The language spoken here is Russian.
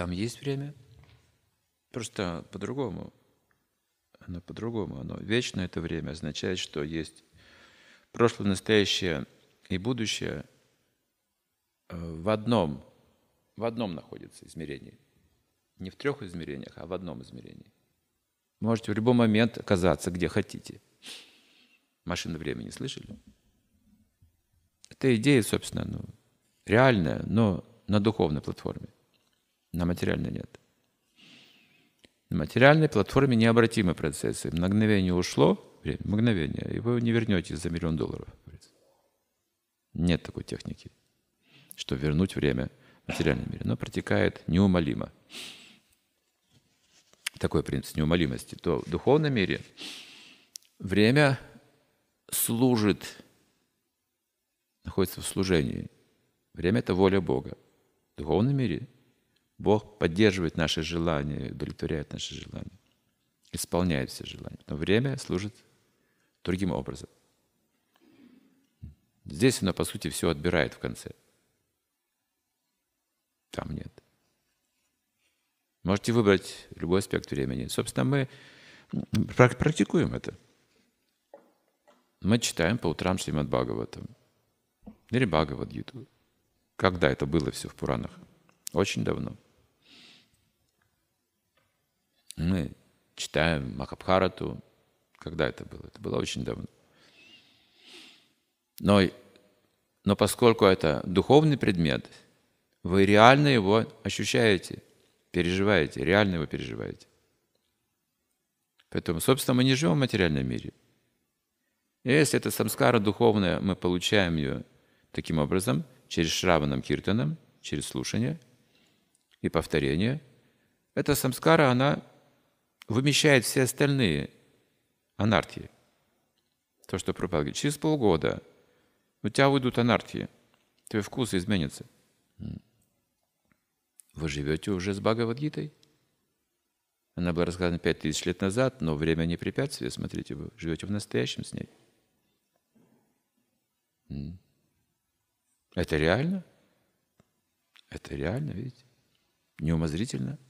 Там есть время. Просто по-другому. Оно по-другому. Оно вечное это время означает, что есть прошлое, настоящее и будущее э, в одном, в одном находится измерении. Не в трех измерениях, а в одном измерении. Можете в любой момент оказаться, где хотите. Машина времени слышали? Это идея, собственно, ну, реальная, но на духовной платформе. На материальной нет. На материальной платформе необратимы процессы. Мгновение ушло, время, мгновение, и вы не вернете за миллион долларов. Нет такой техники, что вернуть время в материальном мире. Но протекает неумолимо. Такой принцип неумолимости. То в духовном мире время служит, находится в служении. Время – это воля Бога. В духовном мире Бог поддерживает наши желания, удовлетворяет наши желания, исполняет все желания. Но время служит другим образом. Здесь оно, по сути, все отбирает в конце. Там нет. Можете выбрать любой аспект времени. Собственно, мы практикуем это. Мы читаем по утрам Шримад Бхагаватам или Бхагавадгиту. Когда это было все в Пуранах? Очень давно. Мы читаем Махабхарату. Когда это было? Это было очень давно. Но, но поскольку это духовный предмет, вы реально его ощущаете, переживаете, реально его переживаете. Поэтому, собственно, мы не живем в материальном мире. И если это самскара духовная, мы получаем ее таким образом, через шраванам киртанам, через слушание и повторение. Эта самскара, она вымещает все остальные анархии. То, что пропагандирует. Через полгода у тебя выйдут анархии, твой вкус изменится. Вы живете уже с Бхагавадгитой? Она была рассказана пять тысяч лет назад, но время не препятствие. Смотрите, вы живете в настоящем с ней. Это реально? Это реально, видите? Неумозрительно –